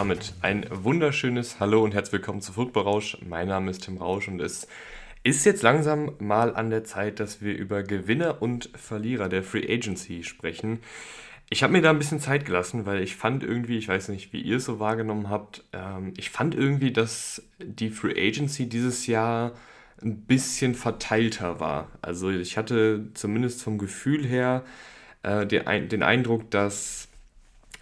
Damit ein wunderschönes Hallo und herzlich willkommen zu Football Rausch. Mein Name ist Tim Rausch und es ist jetzt langsam mal an der Zeit, dass wir über Gewinner und Verlierer der Free Agency sprechen. Ich habe mir da ein bisschen Zeit gelassen, weil ich fand irgendwie, ich weiß nicht, wie ihr es so wahrgenommen habt, ähm, ich fand irgendwie, dass die Free Agency dieses Jahr ein bisschen verteilter war. Also ich hatte zumindest vom Gefühl her äh, den, den Eindruck, dass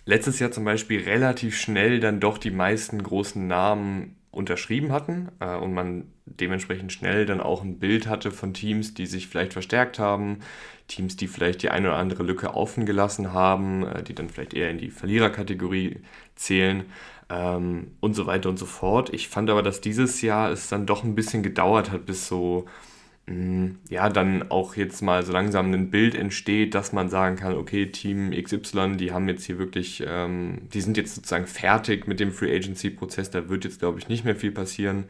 letztes Jahr zum Beispiel relativ schnell dann doch die meisten großen Namen unterschrieben hatten äh, und man dementsprechend schnell dann auch ein Bild hatte von Teams, die sich vielleicht verstärkt haben, Teams, die vielleicht die eine oder andere Lücke offen gelassen haben, äh, die dann vielleicht eher in die Verliererkategorie zählen ähm, und so weiter und so fort. Ich fand aber, dass dieses Jahr es dann doch ein bisschen gedauert hat, bis so ja, dann auch jetzt mal so langsam ein Bild entsteht, dass man sagen kann, okay, Team XY, die haben jetzt hier wirklich, ähm, die sind jetzt sozusagen fertig mit dem Free Agency-Prozess, da wird jetzt, glaube ich, nicht mehr viel passieren.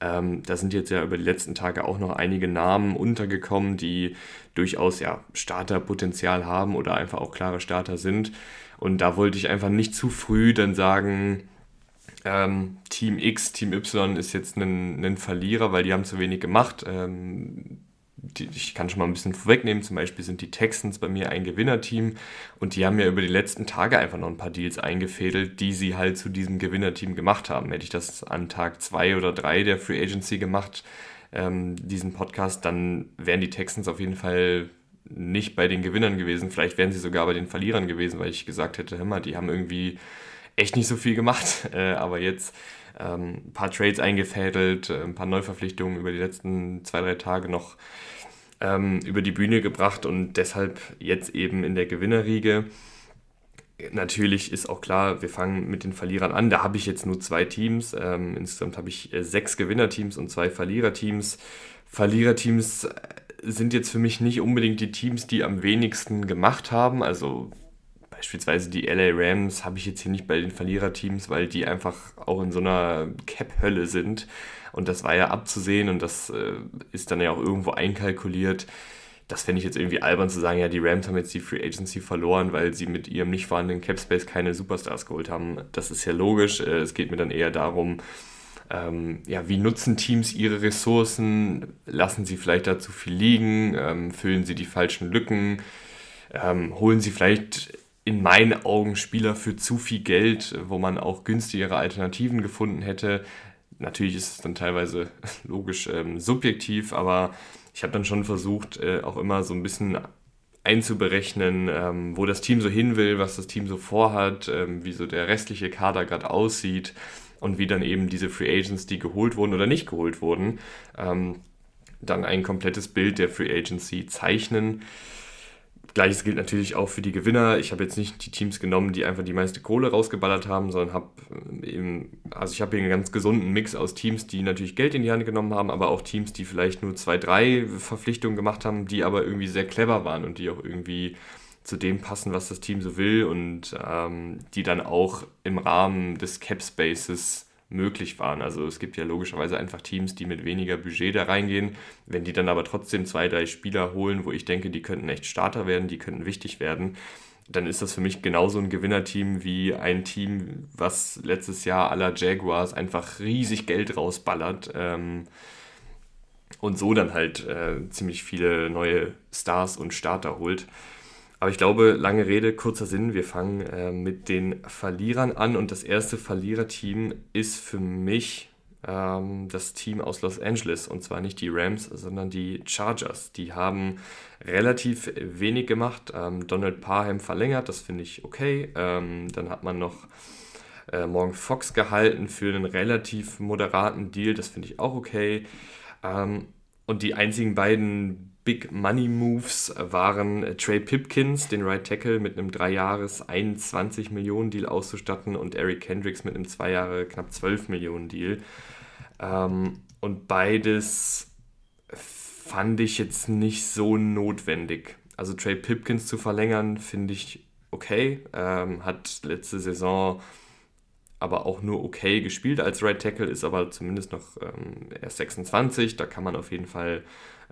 Ähm, da sind jetzt ja über die letzten Tage auch noch einige Namen untergekommen, die durchaus ja Starterpotenzial haben oder einfach auch klare Starter sind. Und da wollte ich einfach nicht zu früh dann sagen, ähm, Team X, Team Y ist jetzt ein, ein Verlierer, weil die haben zu wenig gemacht. Ähm, die, ich kann schon mal ein bisschen vorwegnehmen, zum Beispiel sind die Texans bei mir ein Gewinnerteam und die haben ja über die letzten Tage einfach noch ein paar Deals eingefädelt, die sie halt zu diesem Gewinnerteam gemacht haben. Hätte ich das an Tag zwei oder drei der Free Agency gemacht, ähm, diesen Podcast, dann wären die Texans auf jeden Fall nicht bei den Gewinnern gewesen. Vielleicht wären sie sogar bei den Verlierern gewesen, weil ich gesagt hätte, hör mal, die haben irgendwie echt nicht so viel gemacht, äh, aber jetzt ähm, ein paar Trades eingefädelt, äh, ein paar Neuverpflichtungen über die letzten zwei, drei Tage noch ähm, über die Bühne gebracht und deshalb jetzt eben in der Gewinnerriege. Natürlich ist auch klar, wir fangen mit den Verlierern an. Da habe ich jetzt nur zwei Teams. Ähm, insgesamt habe ich äh, sechs Gewinnerteams und zwei Verliererteams. Verliererteams äh, sind jetzt für mich nicht unbedingt die Teams, die am wenigsten gemacht haben. Also beispielsweise die LA Rams habe ich jetzt hier nicht bei den Verliererteams, weil die einfach auch in so einer Cap-Hölle sind. Und das war ja abzusehen und das äh, ist dann ja auch irgendwo einkalkuliert. Das fände ich jetzt irgendwie albern zu sagen, ja, die Rams haben jetzt die Free Agency verloren, weil sie mit ihrem nicht vorhandenen Cap Space keine Superstars geholt haben. Das ist ja logisch. Äh, es geht mir dann eher darum, ähm, ja, wie nutzen Teams ihre Ressourcen? Lassen sie vielleicht da zu viel liegen? Ähm, füllen sie die falschen Lücken? Ähm, holen sie vielleicht in meinen Augen Spieler für zu viel Geld, wo man auch günstigere Alternativen gefunden hätte. Natürlich ist es dann teilweise logisch ähm, subjektiv, aber ich habe dann schon versucht, äh, auch immer so ein bisschen einzuberechnen, ähm, wo das Team so hin will, was das Team so vorhat, ähm, wie so der restliche Kader gerade aussieht und wie dann eben diese Free Agents, die geholt wurden oder nicht geholt wurden, ähm, dann ein komplettes Bild der Free Agency zeichnen. Gleiches gilt natürlich auch für die Gewinner. Ich habe jetzt nicht die Teams genommen, die einfach die meiste Kohle rausgeballert haben, sondern habe äh, eben, also ich habe hier einen ganz gesunden Mix aus Teams, die natürlich Geld in die Hand genommen haben, aber auch Teams, die vielleicht nur zwei, drei Verpflichtungen gemacht haben, die aber irgendwie sehr clever waren und die auch irgendwie zu dem passen, was das Team so will und ähm, die dann auch im Rahmen des Cap Spaces möglich waren. Also es gibt ja logischerweise einfach Teams, die mit weniger Budget da reingehen. Wenn die dann aber trotzdem zwei, drei Spieler holen, wo ich denke, die könnten echt Starter werden, die könnten wichtig werden, dann ist das für mich genauso ein Gewinnerteam wie ein Team, was letztes Jahr aller Jaguars einfach riesig Geld rausballert. Ähm, und so dann halt äh, ziemlich viele neue Stars und Starter holt. Aber ich glaube, lange Rede, kurzer Sinn, wir fangen äh, mit den Verlierern an und das erste Verliererteam ist für mich ähm, das Team aus Los Angeles und zwar nicht die Rams, sondern die Chargers. Die haben relativ wenig gemacht. Ähm, Donald Parham verlängert, das finde ich okay. Ähm, dann hat man noch äh, Morgan Fox gehalten für einen relativ moderaten Deal, das finde ich auch okay. Ähm, und die einzigen beiden Big Money Moves waren äh, Trey Pipkins, den Right Tackle, mit einem 3 Jahres 21 Millionen Deal auszustatten und Eric Kendricks mit einem 2 Jahre knapp 12 Millionen Deal. Ähm, und beides fand ich jetzt nicht so notwendig. Also Trey Pipkins zu verlängern, finde ich okay. Ähm, hat letzte Saison aber auch nur okay gespielt als Right Tackle, ist aber zumindest noch ähm, erst 26. Da kann man auf jeden Fall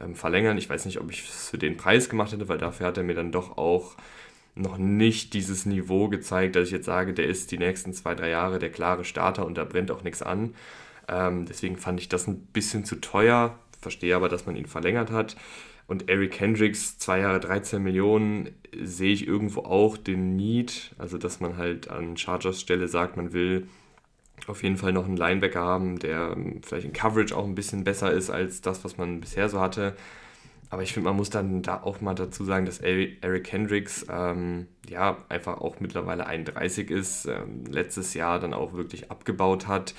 ähm, verlängern. Ich weiß nicht, ob ich es für den Preis gemacht hätte, weil dafür hat er mir dann doch auch noch nicht dieses Niveau gezeigt, dass ich jetzt sage, der ist die nächsten zwei, drei Jahre der klare Starter und da brennt auch nichts an. Ähm, deswegen fand ich das ein bisschen zu teuer, verstehe aber, dass man ihn verlängert hat. Und Eric Hendricks, zwei Jahre 13 Millionen, sehe ich irgendwo auch den Need, also dass man halt an Chargers Stelle sagt, man will auf jeden Fall noch einen Linebacker haben, der vielleicht in Coverage auch ein bisschen besser ist als das, was man bisher so hatte. Aber ich finde, man muss dann da auch mal dazu sagen, dass Eric Hendricks ähm, ja einfach auch mittlerweile 31 ist, ähm, letztes Jahr dann auch wirklich abgebaut hat.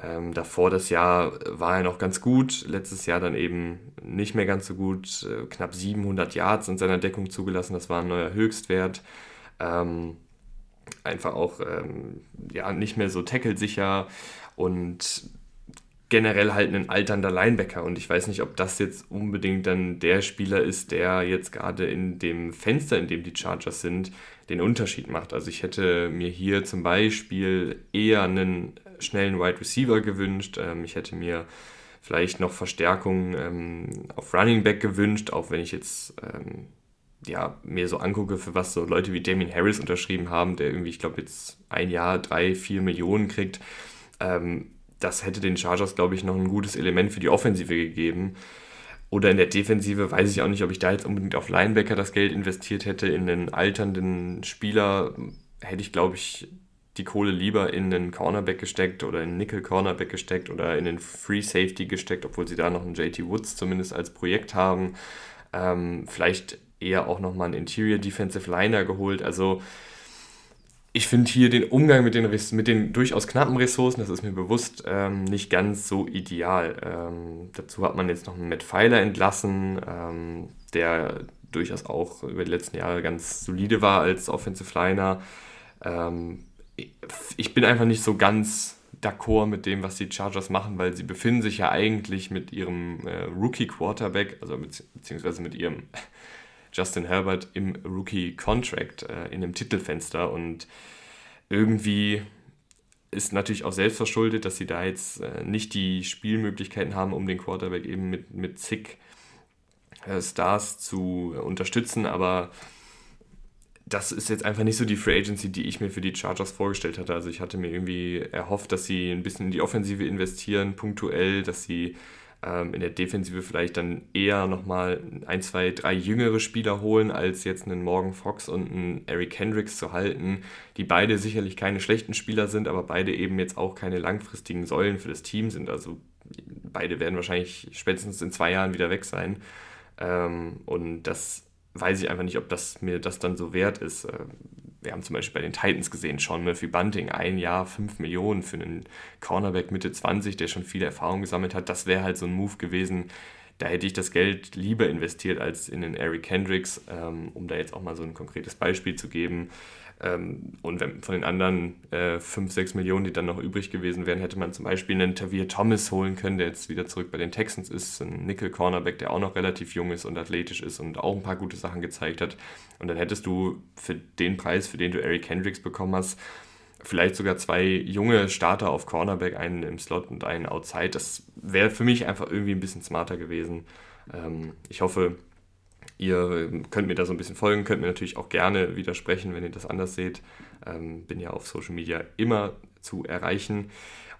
Ähm, davor das Jahr war er noch ganz gut, letztes Jahr dann eben nicht mehr ganz so gut, äh, knapp 700 Yards in seiner Deckung zugelassen, das war ein neuer Höchstwert. Ähm, einfach auch ähm, ja, nicht mehr so tackle-sicher und generell halt ein alternder Linebacker und ich weiß nicht, ob das jetzt unbedingt dann der Spieler ist, der jetzt gerade in dem Fenster, in dem die Chargers sind, den Unterschied macht. Also ich hätte mir hier zum Beispiel eher einen schnellen Wide Receiver gewünscht. Ähm, ich hätte mir vielleicht noch Verstärkung ähm, auf Running Back gewünscht, auch wenn ich jetzt ähm, ja, mir so angucke, für was so Leute wie Damien Harris unterschrieben haben, der irgendwie, ich glaube, jetzt ein Jahr drei, vier Millionen kriegt. Ähm, das hätte den Chargers, glaube ich, noch ein gutes Element für die Offensive gegeben. Oder in der Defensive weiß ich auch nicht, ob ich da jetzt unbedingt auf Linebacker das Geld investiert hätte. In einen alternden Spieler hätte ich, glaube ich, die Kohle lieber in einen Cornerback gesteckt oder in Nickel Cornerback gesteckt oder in den Free Safety gesteckt, obwohl sie da noch einen JT Woods zumindest als Projekt haben. Ähm, vielleicht eher auch nochmal einen Interior Defensive Liner geholt. Also ich finde hier den Umgang mit den, mit den durchaus knappen Ressourcen, das ist mir bewusst, ähm, nicht ganz so ideal. Ähm, dazu hat man jetzt noch einen Matt Pfeiler entlassen, ähm, der durchaus auch über die letzten Jahre ganz solide war als Offensive Liner. Ähm, ich bin einfach nicht so ganz d'accord mit dem, was die Chargers machen, weil sie befinden sich ja eigentlich mit ihrem äh, Rookie Quarterback, also beziehungsweise mit ihrem Justin Herbert im Rookie-Contract äh, in dem Titelfenster und irgendwie ist natürlich auch selbst verschuldet, dass sie da jetzt äh, nicht die Spielmöglichkeiten haben, um den Quarterback eben mit, mit zig äh, Stars zu unterstützen, aber das ist jetzt einfach nicht so die Free Agency, die ich mir für die Chargers vorgestellt hatte. Also ich hatte mir irgendwie erhofft, dass sie ein bisschen in die Offensive investieren, punktuell, dass sie ähm, in der Defensive vielleicht dann eher nochmal ein, zwei, drei jüngere Spieler holen, als jetzt einen Morgan Fox und einen Eric Hendricks zu halten, die beide sicherlich keine schlechten Spieler sind, aber beide eben jetzt auch keine langfristigen Säulen für das Team sind. Also beide werden wahrscheinlich spätestens in zwei Jahren wieder weg sein. Ähm, und das weiß ich einfach nicht, ob das mir das dann so wert ist. Äh, wir haben zum Beispiel bei den Titans gesehen, Sean Murphy Bunting, ein Jahr 5 Millionen für einen Cornerback Mitte 20, der schon viele Erfahrungen gesammelt hat. Das wäre halt so ein Move gewesen. Da hätte ich das Geld lieber investiert als in den Eric Hendricks, ähm, um da jetzt auch mal so ein konkretes Beispiel zu geben. Ähm, und wenn von den anderen äh, 5, 6 Millionen, die dann noch übrig gewesen wären, hätte man zum Beispiel einen Tavir Thomas holen können, der jetzt wieder zurück bei den Texans ist, ein Nickel-Cornerback, der auch noch relativ jung ist und athletisch ist und auch ein paar gute Sachen gezeigt hat. Und dann hättest du für den Preis, für den du Eric Hendricks bekommen hast, vielleicht sogar zwei junge Starter auf Cornerback, einen im Slot und einen Outside. Das wäre für mich einfach irgendwie ein bisschen smarter gewesen. Ähm, ich hoffe, Ihr könnt mir da so ein bisschen folgen, könnt mir natürlich auch gerne widersprechen, wenn ihr das anders seht. Ähm, bin ja auf Social Media immer zu erreichen.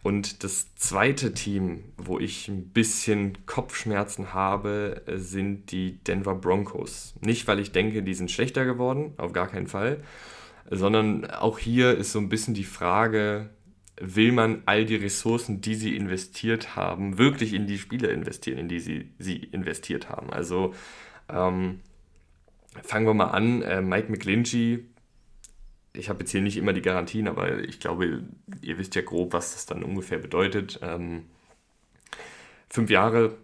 Und das zweite Team, wo ich ein bisschen Kopfschmerzen habe, sind die Denver Broncos. Nicht, weil ich denke, die sind schlechter geworden, auf gar keinen Fall, sondern auch hier ist so ein bisschen die Frage, will man all die Ressourcen, die sie investiert haben, wirklich in die Spieler investieren, in die sie, sie investiert haben. Also ähm, fangen wir mal an. Äh, Mike McGlinchey, ich habe jetzt hier nicht immer die Garantien, aber ich glaube, ihr wisst ja grob, was das dann ungefähr bedeutet. Ähm, fünf Jahre,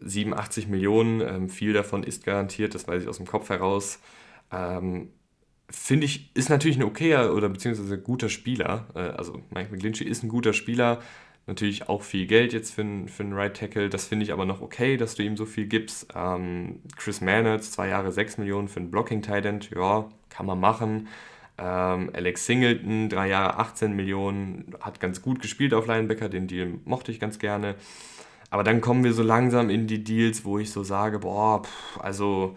87 Millionen, ähm, viel davon ist garantiert, das weiß ich aus dem Kopf heraus. Ähm, Finde ich, ist natürlich ein okayer oder beziehungsweise guter Spieler. Äh, also Mike McGlinchey ist ein guter Spieler, Natürlich auch viel Geld jetzt für, für einen Right Tackle. Das finde ich aber noch okay, dass du ihm so viel gibst. Ähm, Chris Manners, zwei Jahre 6 Millionen für einen Blocking Tight ja, kann man machen. Ähm, Alex Singleton, drei Jahre 18 Millionen, hat ganz gut gespielt auf Linebacker, den Deal mochte ich ganz gerne. Aber dann kommen wir so langsam in die Deals, wo ich so sage, boah, pff, also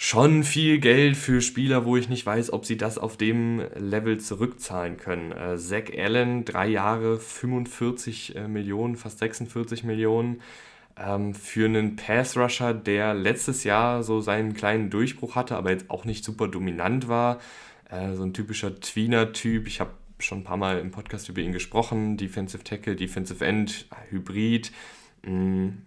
schon viel Geld für Spieler, wo ich nicht weiß, ob sie das auf dem Level zurückzahlen können. Äh, Zach Allen, drei Jahre, 45 äh, Millionen, fast 46 Millionen. Ähm, für einen Pass-Rusher, der letztes Jahr so seinen kleinen Durchbruch hatte, aber jetzt auch nicht super dominant war. Äh, so ein typischer Tweener-Typ. Ich habe schon ein paar Mal im Podcast über ihn gesprochen. Defensive Tackle, Defensive End, Hybrid. Mh, mm,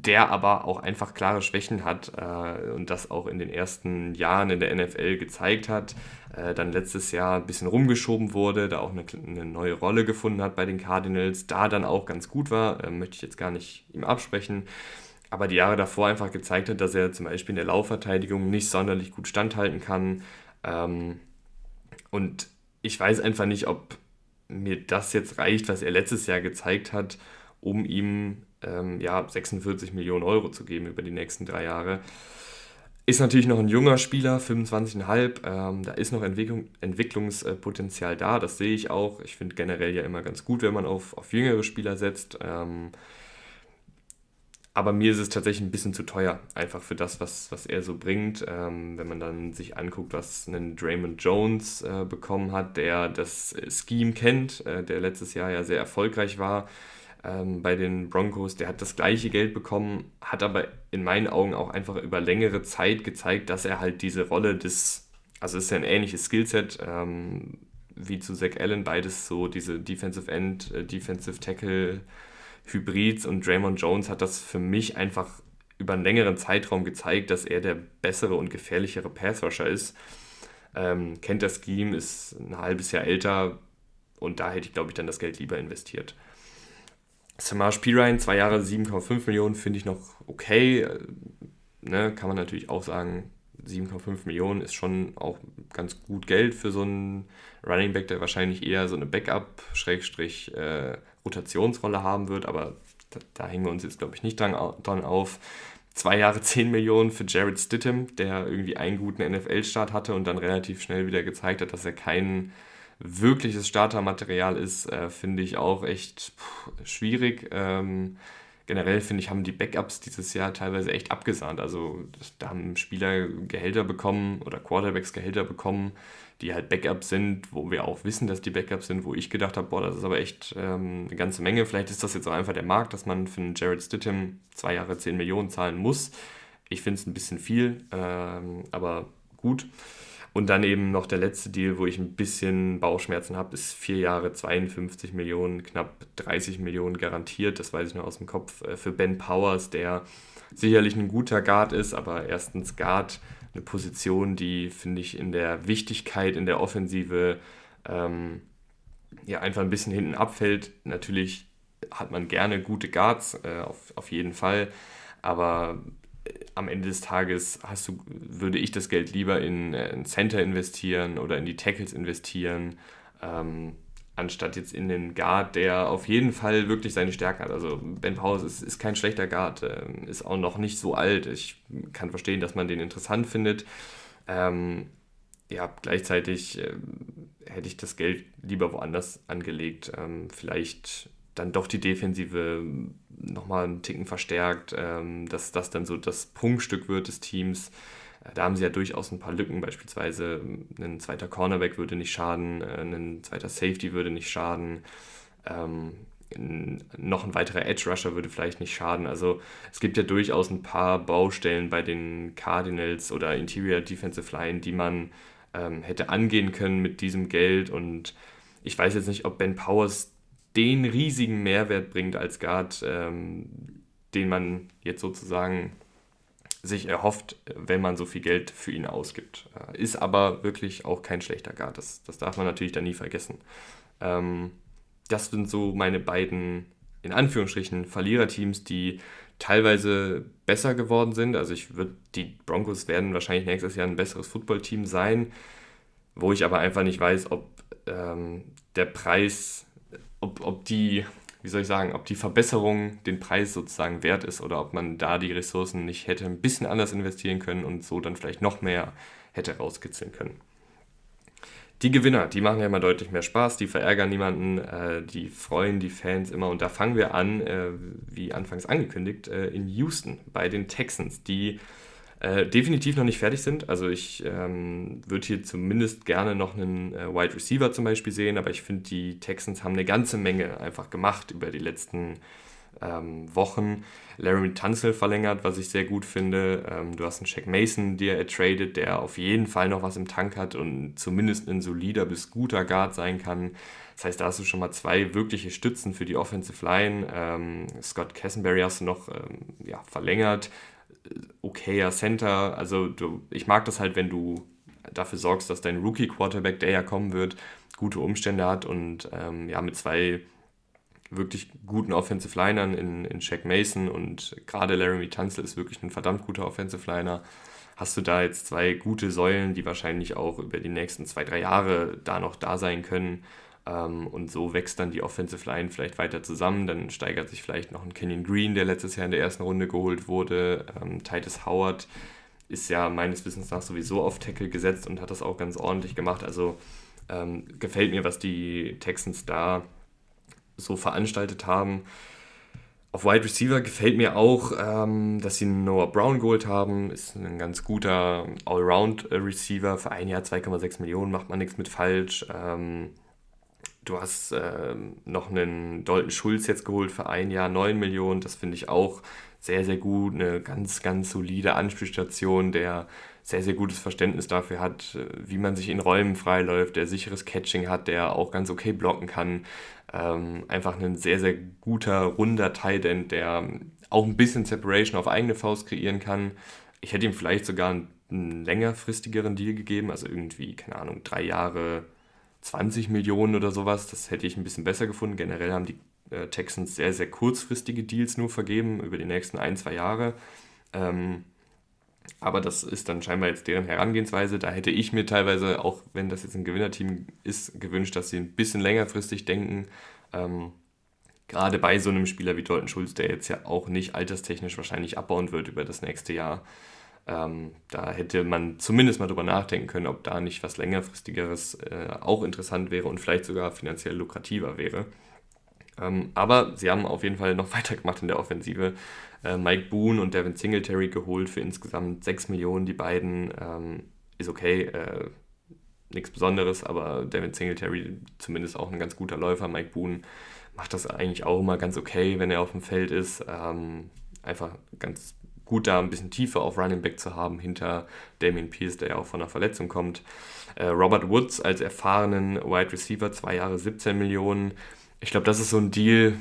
der aber auch einfach klare Schwächen hat äh, und das auch in den ersten Jahren in der NFL gezeigt hat. Äh, dann letztes Jahr ein bisschen rumgeschoben wurde, da auch eine, eine, neue Rolle gefunden hat bei den Cardinals, da dann auch ganz gut war, äh, möchte ich jetzt gar nicht ihm absprechen. Aber die Jahre davor einfach gezeigt hat, dass er zum Beispiel in der Laufverteidigung nicht sonderlich gut standhalten kann. Ähm, und ich weiß einfach nicht, ob mir das jetzt reicht, was er letztes Jahr gezeigt hat, um ihm ähm, ja, 46 Millionen Euro zu geben über die nächsten drei Jahre. Ist natürlich noch ein junger Spieler, 25,5. Ähm, da ist noch Entwicklung, Entwicklungspotenzial da, das sehe ich auch. Ich finde generell ja immer ganz gut, wenn man auf, auf jüngere Spieler setzt. Ähm, aber mir ist es tatsächlich ein bisschen zu teuer, einfach für das, was, was er so bringt. Ähm, wenn man dann sich anguckt, was ein Draymond Jones äh, bekommen hat, der das Scheme kennt, äh, der letztes Jahr ja sehr erfolgreich war ähm, bei den Broncos, der hat das gleiche Geld bekommen, hat aber in meinen Augen auch einfach über längere Zeit gezeigt, dass er halt diese Rolle des, also ist ja ein ähnliches Skillset ähm, wie zu Zach Allen, beides so diese Defensive End, äh, Defensive Tackle Hybrids und Draymond Jones hat das für mich einfach über einen längeren Zeitraum gezeigt, dass er der bessere und gefährlichere Passrusher ist. Ähm, kennt das Scheme, ist ein halbes Jahr älter und da hätte ich, glaube ich, dann das Geld lieber investiert. Samaj Pirine, zwei Jahre 7,5 Millionen, finde ich noch okay. Ne, kann man natürlich auch sagen, 7,5 Millionen ist schon auch ganz gut Geld für so einen Running Back, der wahrscheinlich eher so eine Backup-Rotationsrolle äh, haben wird, aber da, da, hängen wir uns jetzt, glaube ich, nicht dran, dran auf. Zwei Jahre 10 Millionen für Jared Stittem, der irgendwie einen guten NFL-Start hatte und dann relativ schnell wieder gezeigt hat, dass er keinen wirkliches Startermaterial ist, äh, finde ich auch echt pff, schwierig. Ähm, generell finde ich, haben die Backups dieses Jahr teilweise echt abgesahnt. Also da haben Spieler Gehälter bekommen oder Quarterbacks Gehälter bekommen, die halt Backups sind, wo wir auch wissen, dass die Backups sind, wo ich gedacht habe, boah, das ist aber echt ähm, eine ganze Menge. Vielleicht ist das jetzt auch einfach der Markt, dass man für einen Jared Stittem zwei Jahre 10 Millionen zahlen muss. Ich finde es ein bisschen viel, ähm, aber gut. Und dann eben noch der letzte Deal, wo ich ein bisschen Bauchschmerzen habe, ist vier Jahre 52 Millionen, knapp 30 Millionen garantiert. Das weiß ich noch aus dem Kopf. Äh, für Ben Powers, der sicherlich ein guter Guard ist, aber erstens Guard, eine Position, die, finde ich, in der Wichtigkeit in der Offensive ähm, ja einfach ein bisschen hinten abfällt. Natürlich hat man gerne gute Guards, äh, auf, auf jeden Fall. Aber am Ende des Tages hast du, würde ich das Geld lieber in, äh, in Center investieren oder in die Tackles investieren, ähm, anstatt jetzt in den Guard, der auf jeden Fall wirklich seine Stärken hat. Also Ben Powers ist, ist kein schlechter Guard, äh, ist auch noch nicht so alt. Ich kann verstehen, dass man den interessant findet. Ähm, ja, gleichzeitig äh, hätte ich das Geld lieber woanders angelegt. Ähm, vielleicht dann doch die Defensive nochmal einen Ticken verstärkt, ähm, dass das dann so das Punktstück wird des Teams. Äh, da haben sie ja durchaus ein paar Lücken, beispielsweise ein zweiter Cornerback würde nicht schaden, äh, ein zweiter Safety würde nicht schaden, ähm, noch ein weiterer Edge Rusher würde vielleicht nicht schaden. Also es gibt ja durchaus ein paar Baustellen bei den Cardinals oder Interior Defensive Line, die man ähm, hätte angehen können mit diesem Geld und ich weiß jetzt nicht, ob Ben Powers den riesigen Mehrwert bringt als Guard, ähm, den man jetzt sozusagen sich erhofft, wenn man so viel Geld für ihn ausgibt. Äh, ist aber wirklich auch kein schlechter Guard, das, das darf man natürlich dann nie vergessen. Ähm, das sind so meine beiden, in Anführungsstrichen, Verliererteams, die teilweise besser geworden sind. Also ich würde, die Broncos werden wahrscheinlich nächstes Jahr ein besseres Footballteam sein, wo ich aber einfach nicht weiß, ob ähm, der Preis ob, ob die, wie soll ich sagen, ob die Verbesserung den Preis sozusagen wert ist oder ob man da die Ressourcen nicht hätte ein bisschen anders investieren können und so dann vielleicht noch mehr hätte rauskitzeln können. Die Gewinner, die machen ja immer deutlich mehr Spaß, die verärgern niemanden, äh, die freuen die Fans immer. Und da fangen wir an, äh, wie anfangs angekündigt, äh, in Houston bei den Texans, die äh, definitiv noch nicht fertig sind. Also ich ähm, würde hier zumindest gerne noch einen äh, Wide Receiver zum Beispiel sehen, aber ich finde, die Texans haben eine ganze Menge einfach gemacht über die letzten ähm, Wochen. Larry Tunzel verlängert, was ich sehr gut finde. Ähm, du hast einen Shaq Mason, der er tradet, der auf jeden Fall noch was im Tank hat und zumindest ein solider bis guter Guard sein kann. Das heißt, da hast du schon mal zwei wirkliche Stützen für die Offensive Line. Ähm, Scott Cassenberry hast du noch ähm, ja, verlängert okayer Center. Also du, ich mag das halt, wenn du dafür sorgst, dass dein Rookie-Quarterback, der ja kommen wird, gute Umstände hat und ähm, ja, mit zwei wirklich guten Offensive Linern in, in Shaq Mason und gerade Laramie Tunzel ist wirklich ein verdammt guter Offensive Liner. Hast du da jetzt zwei gute Säulen, die wahrscheinlich auch über die nächsten zwei, drei Jahre da noch da sein können. Ähm, und so wächst dann die Offensive Line vielleicht weiter zusammen. Dann steigert sich vielleicht noch ein Kenyon Green, der letztes Jahr in der ersten Runde geholt wurde. Ähm, Titus Howard ist ja meines Wissens nach sowieso auf Tackle gesetzt und hat das auch ganz ordentlich gemacht. Also ähm, gefällt mir, was die Texans da so veranstaltet haben. Auf Wide Receiver gefällt mir auch, ähm, dass sie Noah Brown geholt haben. Ist ein ganz guter Allround-Receiver. Für ein Jahr 2,6 Millionen macht man nichts mit falsch. Ähm, Du hast äh, noch einen Dalton Schulz jetzt geholt für ein Jahr 9 Millionen. Das finde ich auch sehr, sehr gut. Eine ganz, ganz solide Anspielstation, der sehr, sehr gutes Verständnis dafür hat, äh, wie man sich in Räumen freiläuft, der sicheres Catching hat, der auch ganz okay blocken kann. Ähm, einfach ein sehr, sehr guter, runder Tight End, der auch ein bisschen Separation auf eigene Faust kreieren kann. Ich hätte ihm vielleicht sogar einen, einen längerfristigeren Deal gegeben, also irgendwie, keine Ahnung, drei Jahre 20 Millionen oder sowas. Das hätte ich ein bisschen besser gefunden. Generell haben die äh, Texans sehr, sehr kurzfristige Deals nur vergeben über die nächsten ein, zwei Jahre. Ähm, aber das ist dann scheinbar jetzt deren Herangehensweise. Da hätte ich mir teilweise, auch wenn das jetzt ein Gewinnerteam ist, gewünscht, dass sie ein bisschen längerfristig denken. Ähm, gerade bei so einem Spieler wie Dalton Schulz, der jetzt ja auch nicht alterstechnisch wahrscheinlich abbauen wird über das nächste Jahr. Ähm, da hätte man zumindest mal drüber nachdenken können, ob da nicht was längerfristigeres äh, auch interessant wäre und vielleicht sogar finanziell lukrativer wäre. Ähm, aber sie haben auf jeden Fall noch weitergemacht in der Offensive. Äh, Mike Boone und Devin Singletary geholt für insgesamt 6 Millionen. Die beiden ähm, ist okay, äh, nichts Besonderes, aber Devin Singletary zumindest auch ein ganz guter Läufer. Mike Boone macht das eigentlich auch immer ganz okay, wenn er auf dem Feld ist. Ähm, einfach ganz gut, da ein bisschen Tiefe auf Running Back zu haben hinter Damien Pierce, der ja auch von einer Verletzung kommt. Äh, Robert Woods als erfahrenen Wide Receiver, zwei Jahre 17 Millionen. Ich glaube, das ist so ein Deal,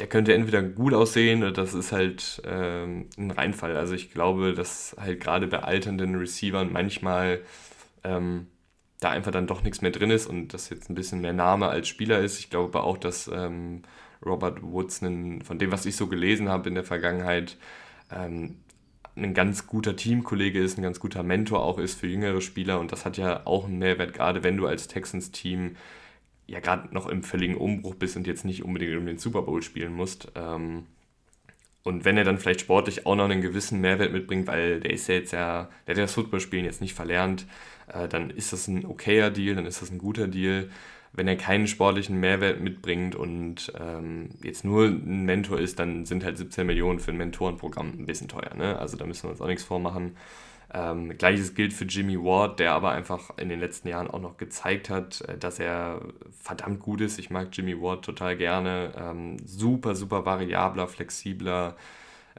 der könnte entweder gut aussehen oder das ist halt ähm, ein Reinfall. Also ich glaube, dass halt gerade bei alternden Receivern manchmal ähm, da einfach dann doch nichts mehr drin ist und das jetzt ein bisschen mehr Name als Spieler ist. Ich glaube aber auch, dass ähm, Robert Woods, von dem, was ich so gelesen habe in der Vergangenheit, ähm, ein ganz guter Teamkollege ist, ein ganz guter Mentor auch ist für jüngere Spieler und das hat ja auch einen Mehrwert, gerade wenn du als Texans-Team ja gerade noch im völligen Umbruch bist und jetzt nicht unbedingt um den Super Bowl spielen musst. Ähm, und wenn er dann vielleicht sportlich auch noch einen gewissen Mehrwert mitbringt, weil der ist ja jetzt ja, der hat das Footballspielen jetzt nicht verlernt, äh, dann ist das ein okayer Deal, dann ist das ein guter Deal wenn er keinen sportlichen Mehrwert mitbringt und ähm, jetzt nur ein Mentor ist, dann sind halt 17 Millionen für ein Mentorenprogramm ein bisschen teuer. Ne? Also da müssen wir uns auch nichts vormachen. Ähm, Gleiches gilt für Jimmy Ward, der aber einfach in den letzten Jahren auch noch gezeigt hat, äh, dass er verdammt gut ist. Ich mag Jimmy Ward total gerne. Ähm, super, super variabler, flexibler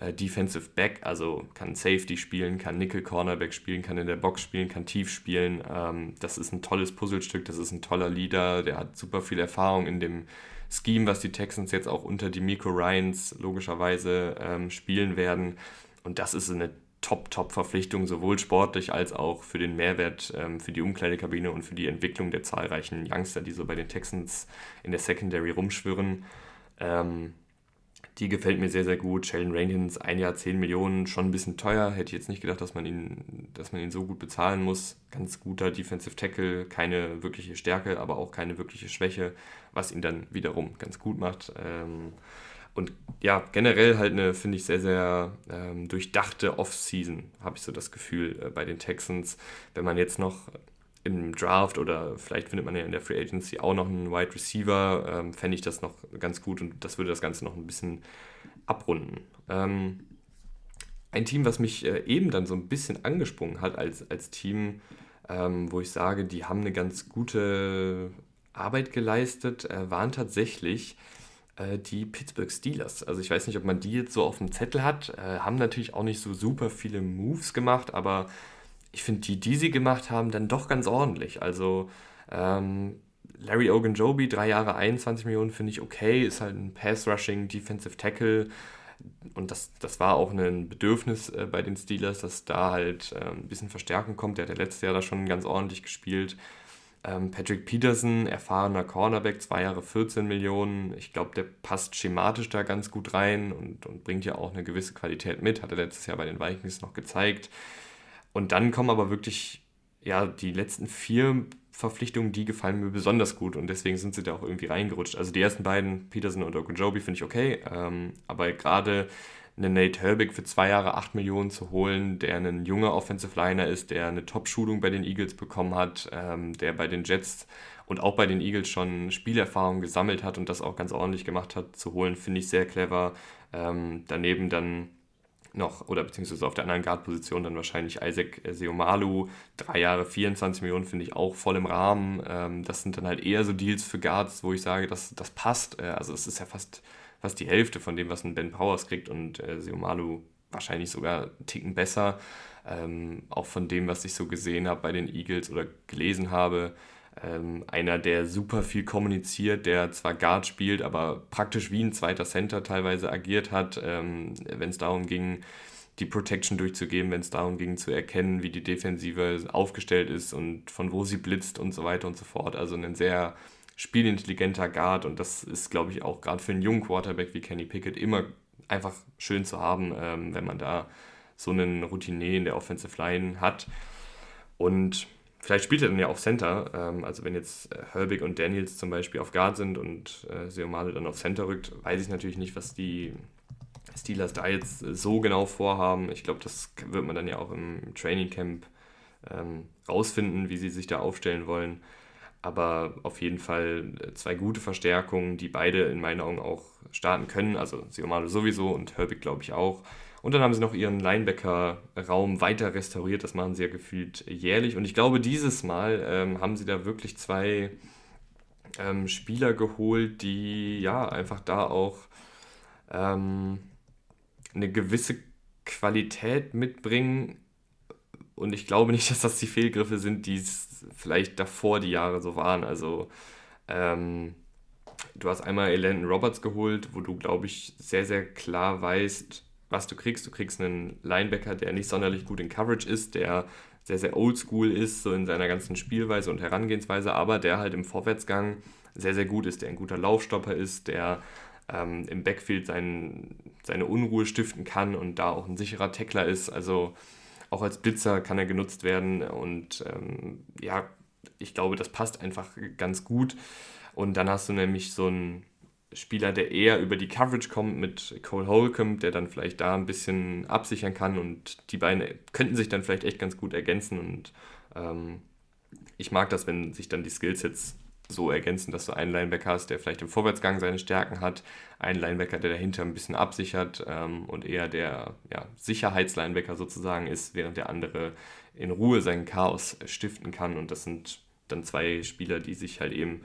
äh, Defensive Back, also kann Safety spielen, kann Nickel Cornerback spielen, kann in der Box spielen, kann tief spielen. Ähm, das ist ein tolles Puzzlestück, das ist ein toller Leader, der hat super viel Erfahrung in dem Scheme, was die Texans jetzt auch unter die Miko Ryans logischerweise ähm, spielen werden. Und das ist eine Top-Top-Verpflichtung, sowohl sportlich als auch für den Mehrwert ähm, für die Umkleidekabine und für die Entwicklung der zahlreichen Youngster, die so bei den Texans in der Secondary rumschwirren. Ähm, die gefällt mir sehr, sehr gut. Sheldon Rankins, ein Jahr 10 Millionen, schon ein bisschen teuer. Hätte ich jetzt nicht gedacht, dass man ihn, dass man ihn so gut bezahlen muss. Ganz guter Defensive Tackle, keine wirkliche Stärke, aber auch keine wirkliche Schwäche, was ihn dann wiederum ganz gut macht. Ähm, und ja, generell halt eine, finde ich, sehr, sehr ähm, durchdachte Off-Season, habe ich so das Gefühl äh, bei den Texans. Wenn man jetzt noch im Draft oder vielleicht findet man ja in der Free Agency auch noch einen Wide Receiver, ähm, fände ich das noch ganz gut und das würde das Ganze noch ein bisschen abrunden. Ähm, ein Team, was mich äh, eben dann so ein bisschen angesprungen hat als, als Team, ähm, wo ich sage, die haben eine ganz gute Arbeit geleistet, äh, waren tatsächlich äh, die Pittsburgh Steelers. Also ich weiß nicht, ob man die jetzt so auf dem Zettel hat, äh, haben natürlich auch nicht so super viele Moves gemacht, aber ich finde die, die sie gemacht haben, dann doch ganz ordentlich. Also ähm, Larry Ogunjobi, drei Jahre 21 Millionen, finde ich okay, ist halt ein Pass-Rushing, Defensive Tackle und das, das war auch ein Bedürfnis äh, bei den Steelers, dass da halt äh, ein bisschen Verstärkung kommt. Der hat ja letztes Jahr da schon ganz ordentlich gespielt. Ähm, Patrick Peterson, erfahrener Cornerback, zwei Jahre 14 Millionen. Ich glaube, der passt schematisch da ganz gut rein und, und bringt ja auch eine gewisse Qualität mit. Hat er letztes Jahr bei den Vikings noch gezeigt. Und dann kommen aber wirklich, ja, die letzten vier Verpflichtungen, die gefallen mir besonders gut und deswegen sind sie da auch irgendwie reingerutscht. Also die ersten beiden, Peterson und Ogunjobi, finde ich okay, ähm, aber gerade einen Nate Herbig für zwei Jahre acht Millionen zu holen, der ein junger Offensive Liner ist, der eine Top-Schulung bei den Eagles bekommen hat, ähm, der bei den Jets und auch bei den Eagles schon Spielerfahrung gesammelt hat und das auch ganz ordentlich gemacht hat, zu holen, finde ich sehr clever. Ähm, daneben dann noch, oder beziehungsweise auf der anderen Guard-Position dann wahrscheinlich Isaac Seomalu, drei Jahre 24 Millionen finde ich auch voll im Rahmen. Ähm, das sind dann halt eher so Deals für Guards, wo ich sage, das, das passt. Äh, also es ist ja fast, fast die Hälfte von dem, was ein Ben Powers kriegt und äh, Seomalu wahrscheinlich sogar einen Ticken besser. Ähm, auch von dem, was ich so gesehen habe bei den Eagles oder gelesen habe, ähm, einer, der super viel kommuniziert, der zwar Guard spielt, aber praktisch wie ein zweiter Center teilweise agiert hat, ähm, wenn es darum ging, die Protection durchzugeben, wenn es darum ging zu erkennen, wie die Defensive aufgestellt ist und von wo sie blitzt und so weiter und so fort. Also ein sehr spielintelligenter Guard und das ist, glaube ich, auch gerade für einen jungen Quarterback wie Kenny Pickett immer einfach schön zu haben, ähm, wenn man da so einen Routinier in der Offensive Line hat. Und Vielleicht spielt er dann ja auf Center. Ähm, also wenn jetzt äh, Herbig und Daniels zum Beispiel auf Guard sind und äh, Seomale dann auf Center rückt, weiß ich natürlich nicht, was die Steelers da jetzt so genau vorhaben. Ich glaube, das wird man dann ja auch im Training Camp ähm, rausfinden, wie sie sich da aufstellen wollen. Aber auf jeden Fall äh, zwei gute Verstärkungen, die beide in meinen Augen auch starten können. Also Seomale sowieso und Herbig glaube ich auch. Und dann haben sie noch ihren Linebacker-Raum weiter restauriert. Das machen sie ja gefühlt jährlich. Und ich glaube, dieses Mal ähm, haben sie da wirklich zwei ähm, Spieler geholt, die ja einfach da auch ähm, eine gewisse Qualität mitbringen. Und ich glaube nicht, dass das die Fehlgriffe sind, die es vielleicht davor die Jahre so waren. Also ähm, du hast einmal Elandon Roberts geholt, wo du, glaube ich, sehr, sehr klar weißt, was du kriegst. Du kriegst einen Linebacker, der nicht sonderlich gut in Coverage ist, der sehr, sehr oldschool ist, so in seiner ganzen Spielweise und Herangehensweise, aber der halt im Vorwärtsgang sehr, sehr gut ist, der ein guter Laufstopper ist, der ähm, im Backfield sein, seine Unruhe stiften kann und da auch ein sicherer Tackler ist. Also auch als Blitzer kann er genutzt werden und ähm, ja, ich glaube, das passt einfach ganz gut. Und dann hast du nämlich so einen Spieler, der eher über die Coverage kommt mit Cole Holcomb, der dann vielleicht da ein bisschen absichern kann und die beiden könnten sich dann vielleicht echt ganz gut ergänzen und ähm, ich mag das, wenn sich dann die Skillsets so ergänzen, dass du einen Linebacker hast, der vielleicht im Vorwärtsgang seine Stärken hat, einen Linebacker, der dahinter ein bisschen absichert ähm, und eher der ja, Sicherheitslinebacker sozusagen ist, während der andere in Ruhe seinen Chaos stiften kann. Und das sind dann zwei Spieler, die sich halt eben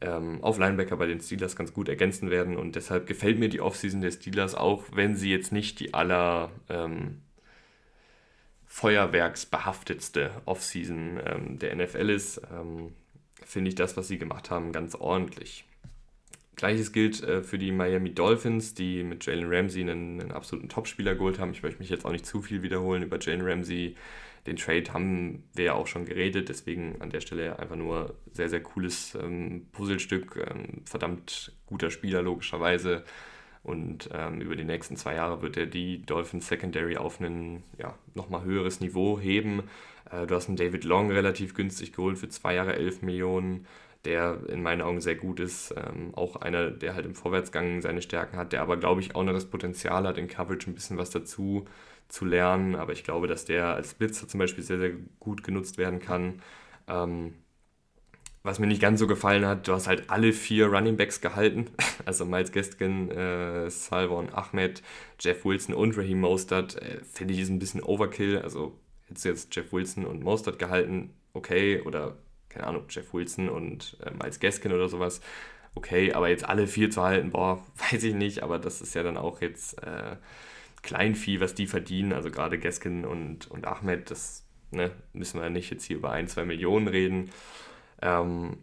ähm, auf Linebacker bei den Steelers ganz gut ergänzen werden. Und deshalb gefällt mir die Offseason der Steelers, auch wenn sie jetzt nicht die aller ähm, feuerwerksbehaftetste Offseason ähm, der NFL ist, ähm, finde ich das, was sie gemacht haben, ganz ordentlich. Gleiches gilt äh, für die Miami Dolphins, die mit Jalen Ramsey einen, einen absoluten Topspieler geholt haben. Ich möchte mich jetzt auch nicht zu viel wiederholen über Jalen Ramsey den Trade haben wir ja auch schon geredet, deswegen an der Stelle einfach nur sehr, sehr cooles ähm, Puzzlestück. Ähm, verdammt guter Spieler, logischerweise. Und ähm, über die nächsten zwei Jahre wird er die Dolphins Secondary auf ein ja, nochmal höheres Niveau heben. Äh, du hast einen David Long relativ günstig geholt für zwei Jahre 11 Millionen, der in meinen Augen sehr gut ist. Ähm, auch einer, der halt im Vorwärtsgang seine Stärken hat, der aber, glaube ich, auch noch das Potenzial hat, in Coverage ein bisschen was dazu zu lernen, aber ich glaube, dass der als Blitzer zum Beispiel sehr, sehr gut genutzt werden kann. Ähm, was mir nicht ganz so gefallen hat, du hast halt alle vier Running Backs gehalten. Also Miles Gaskin, äh, Salvon Ahmed, Jeff Wilson und Raheem Mostert. Äh, Finde ich ist ein bisschen Overkill. Also hättest du jetzt Jeff Wilson und Mostert gehalten, okay. Oder keine Ahnung, Jeff Wilson und äh, Miles Gaskin oder sowas. Okay, aber jetzt alle vier zu halten, boah, weiß ich nicht. Aber das ist ja dann auch jetzt äh, Kleinvieh, was die verdienen. Also gerade Gaskin und, und Ahmed, das ne, müssen wir nicht jetzt hier über ein, zwei Millionen reden. Ähm,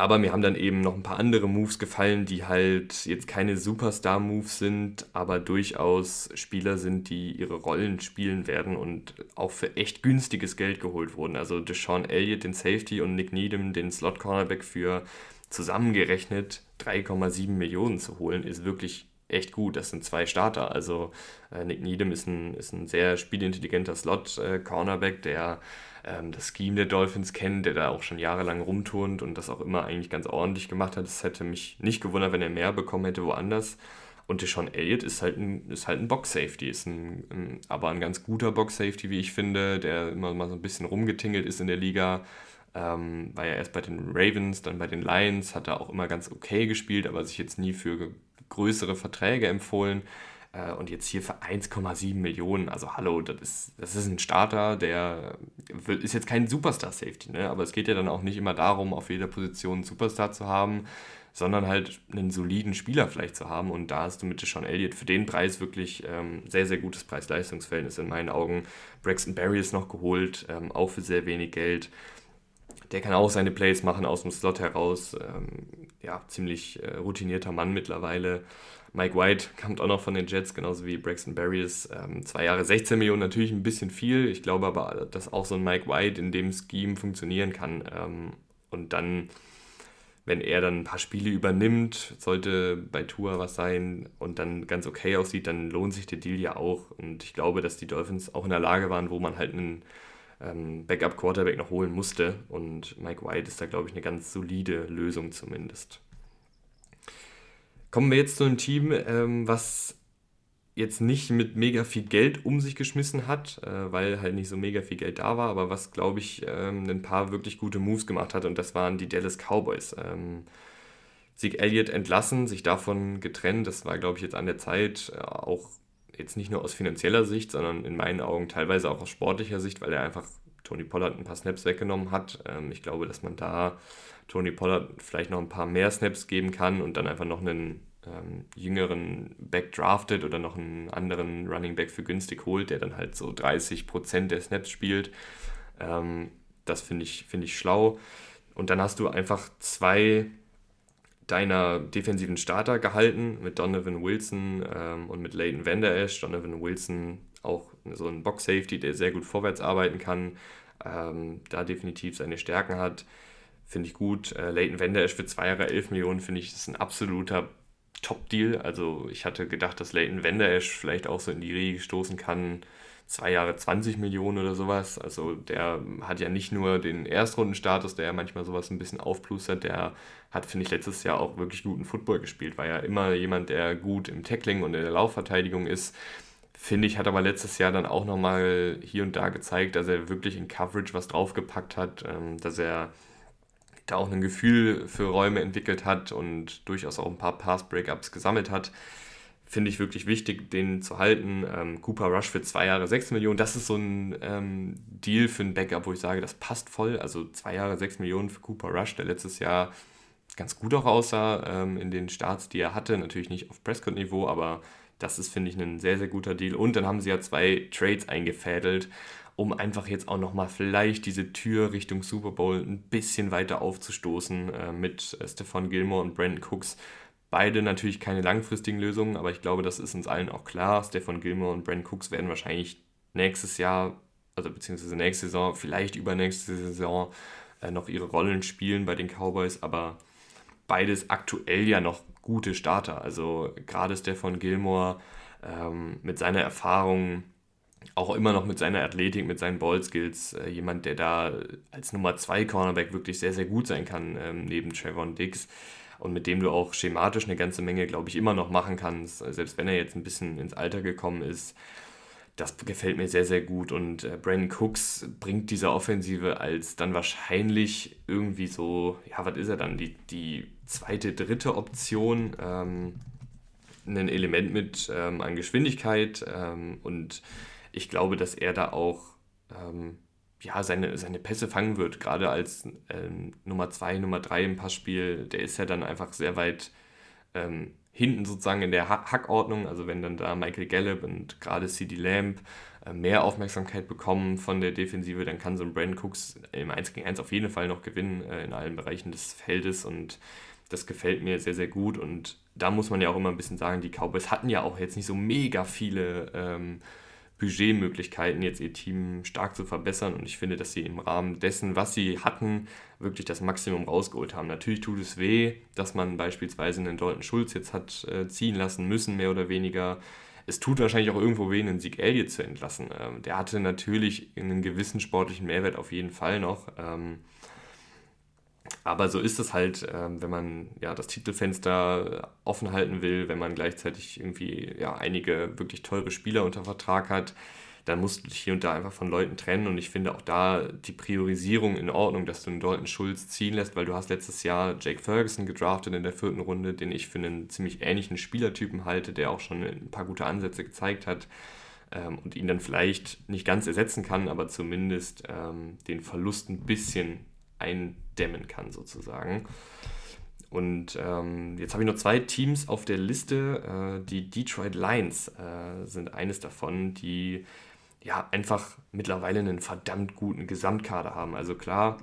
aber mir haben dann eben noch ein paar andere Moves gefallen, die halt jetzt keine Superstar-Moves sind, aber durchaus Spieler sind, die ihre Rollen spielen werden und auch für echt günstiges Geld geholt wurden. Also Deshaun Elliott, den Safety, und Nick Needham, den Slot-Cornerback, für zusammengerechnet 3,7 Millionen zu holen, ist wirklich echt gut. Das sind zwei Starter. Also äh, Nick Needham ist ein, ist ein sehr spielintelligenter Slot-Cornerback, äh, der ähm, das Scheme der Dolphins kennt, der da auch schon jahrelang rumturnt und das auch immer eigentlich ganz ordentlich gemacht hat. Es hätte mich nicht gewundert, wenn er mehr bekommen hätte woanders. Und Deshaun Elliott ist halt ein, halt ein Box-Safety, ist ein, ein, aber ein ganz guter Box-Safety, wie ich finde, der immer mal so ein bisschen rumgetingelt ist in der Liga. Ähm, war ja erst bei den Ravens, dann bei den Lions, hat er auch immer ganz okay gespielt, aber sich jetzt nie für größere Verträge empfohlen. Äh, und jetzt hier für 1,7 Millionen, also hallo, das ist, das ist ein Starter, der ist jetzt kein Superstar-Safety, ne? aber es geht ja dann auch nicht immer darum, auf jeder Position einen Superstar zu haben, sondern halt einen soliden Spieler vielleicht zu haben. Und da hast du mit Sean Elliott für den Preis wirklich ähm, sehr, sehr gutes Preis-Leistungs-Verhältnis in meinen Augen. Braxton Berry ist noch geholt, ähm, auch für sehr wenig Geld. Der kann auch seine Plays machen aus dem Slot heraus. Ähm, ja, ziemlich äh, routinierter Mann mittlerweile. Mike White kommt auch noch von den Jets, genauso wie Braxton Berrios. Ähm, zwei Jahre 16 Millionen, natürlich ein bisschen viel. Ich glaube aber, dass auch so ein Mike White in dem Scheme funktionieren kann. Ähm, und dann, wenn er dann ein paar Spiele übernimmt, sollte bei Tour was sein und dann ganz okay aussieht, dann lohnt sich der Deal ja auch. Und ich glaube, dass die Dolphins auch in der Lage waren, wo man halt einen ähm, Backup-Quarterback noch holen musste. Und Mike White ist da, glaube ich, eine ganz solide Lösung zumindest. Kommen wir jetzt zu einem Team, ähm, was jetzt nicht mit mega viel Geld um sich geschmissen hat, äh, weil halt nicht so mega viel Geld da war, aber was, glaube ich, ähm, ein paar wirklich gute Moves gemacht hat und das waren die Dallas Cowboys. Ähm, Zeke Elliott entlassen, sich davon getrennt, das war, glaube ich, jetzt an der Zeit, äh, auch jetzt nicht nur aus finanzieller Sicht, sondern in meinen Augen teilweise auch aus sportlicher Sicht, weil er einfach Tony Pollard ein paar Snaps weggenommen hat. Ähm, ich glaube, dass man da Tony Pollard vielleicht noch ein paar mehr Snaps geben kann und dann einfach noch einen ähm, jüngeren Back draftet oder noch einen anderen Running Back für günstig holt, der dann halt so 30% der Snaps spielt. Ähm, das finde ich, find ich schlau. Und dann hast du einfach zwei deiner defensiven Starter gehalten mit Donovan Wilson ähm, und mit Leighton Vander Esch. Donovan Wilson auch so ein Box-Safety, der sehr gut vorwärts arbeiten kann, ähm, da definitiv seine Stärken hat. Finde ich gut. Äh, Leighton Vander Esch für zwei Jahre 11 Millionen finde ich ist ein absoluter Top-Deal. Also ich hatte gedacht, dass Leighton Vander Esch vielleicht auch so in die Riege stoßen kann, zwei Jahre 20 Millionen oder sowas. Also der hat ja nicht nur den Erstrundenstatus, der ja manchmal sowas ein bisschen aufplustert, der hat, finde ich, letztes Jahr auch wirklich guten Football gespielt. War ja immer jemand, der gut im Tackling und in der Laufverteidigung ist. Finde ich, hat aber letztes Jahr dann auch nochmal hier und da gezeigt, dass er wirklich in Coverage was draufgepackt hat, ähm, dass er da auch ein Gefühl für Räume entwickelt hat und durchaus auch ein paar Pass-Breakups gesammelt hat finde ich wirklich wichtig, den zu halten. Ähm, Cooper Rush für zwei Jahre 6 Millionen, das ist so ein ähm, Deal für ein Backup, wo ich sage, das passt voll. Also zwei Jahre 6 Millionen für Cooper Rush, der letztes Jahr ganz gut auch aussah ähm, in den Starts, die er hatte. Natürlich nicht auf Prescott-Niveau, aber das ist, finde ich, ein sehr, sehr guter Deal. Und dann haben sie ja zwei Trades eingefädelt, um einfach jetzt auch nochmal vielleicht diese Tür Richtung Super Bowl ein bisschen weiter aufzustoßen äh, mit äh, Stefan Gilmore und Brandon Cooks Beide natürlich keine langfristigen Lösungen, aber ich glaube, das ist uns allen auch klar. Stefan Gilmore und Brent Cooks werden wahrscheinlich nächstes Jahr, also beziehungsweise nächste Saison, vielleicht übernächste Saison äh, noch ihre Rollen spielen bei den Cowboys, aber beides aktuell ja noch gute Starter. Also gerade Stefan Gilmore ähm, mit seiner Erfahrung, auch immer noch mit seiner Athletik, mit seinen Ballskills, äh, jemand, der da als Nummer 2 Cornerback wirklich sehr, sehr gut sein kann, ähm, neben Trevon Diggs und mit dem du auch schematisch eine ganze Menge, glaube ich, immer noch machen kannst, selbst wenn er jetzt ein bisschen ins Alter gekommen ist. das gefällt mir sehr, sehr gut. Und äh, Brandon Cooks bringt diese Offensive als dann wahrscheinlich irgendwie so, ja, was ist er dann? Die, die zweite, dritte Option. Ähm, ein Element mit ähm, an Geschwindigkeit. Ähm, und ich glaube, dass er da auch ähm, ja, seine, seine Pässe fangen wird, gerade als ähm, Nummer 2, Nummer 3 im Passspiel. Der ist ja dann einfach sehr weit ähm, hinten sozusagen in der Hackordnung, also wenn dann da Michael Gallup und gerade CD Lamb äh, mehr Aufmerksamkeit bekommen von der Defensive, dann kann so ein Brandon Cooks im 1 gegen 1 auf jeden Fall noch gewinnen äh, in allen Bereichen des Feldes und das gefällt mir sehr, sehr gut und da muss man ja auch immer ein bisschen sagen, die Cowboys hatten ja auch jetzt nicht so mega viele ähm, Budgetmöglichkeiten, jetzt ihr Team stark zu verbessern. Und ich finde, dass sie im Rahmen dessen, was sie hatten, wirklich das Maximum rausgeholt haben. Natürlich tut es weh, dass man beispielsweise einen Dalton Schulz jetzt hat äh, ziehen lassen müssen, mehr oder weniger. Es tut wahrscheinlich auch irgendwo weh, einen Sieg Elliott zu entlassen. Ähm, der hatte natürlich einen gewissen sportlichen Mehrwert auf jeden Fall noch. Ähm, aber so ist es halt, ähm, wenn man ja das Titelfenster offen halten will, wenn man gleichzeitig irgendwie ja einige wirklich teure Spieler unter Vertrag hat, dann musst du dich hier und da einfach von Leuten trennen. Und ich finde auch da die Priorisierung in Ordnung, dass du einen Dalton Schulz ziehen lässt, weil du hast letztes Jahr Jake Ferguson gedraftet in der vierten Runde, den ich für einen ziemlich ähnlichen Spielertypen halte, der auch schon ein paar gute Ansätze gezeigt hat ähm, und ihn dann vielleicht nicht ganz ersetzen kann, aber zumindest ähm, den Verlust ein bisschen eindämmen kann, sozusagen. Und ähm, jetzt habe ich noch zwei Teams auf der Liste. Äh, die Detroit Lions äh, sind eines davon, die ja einfach mittlerweile einen verdammt guten Gesamtkader haben. Also klar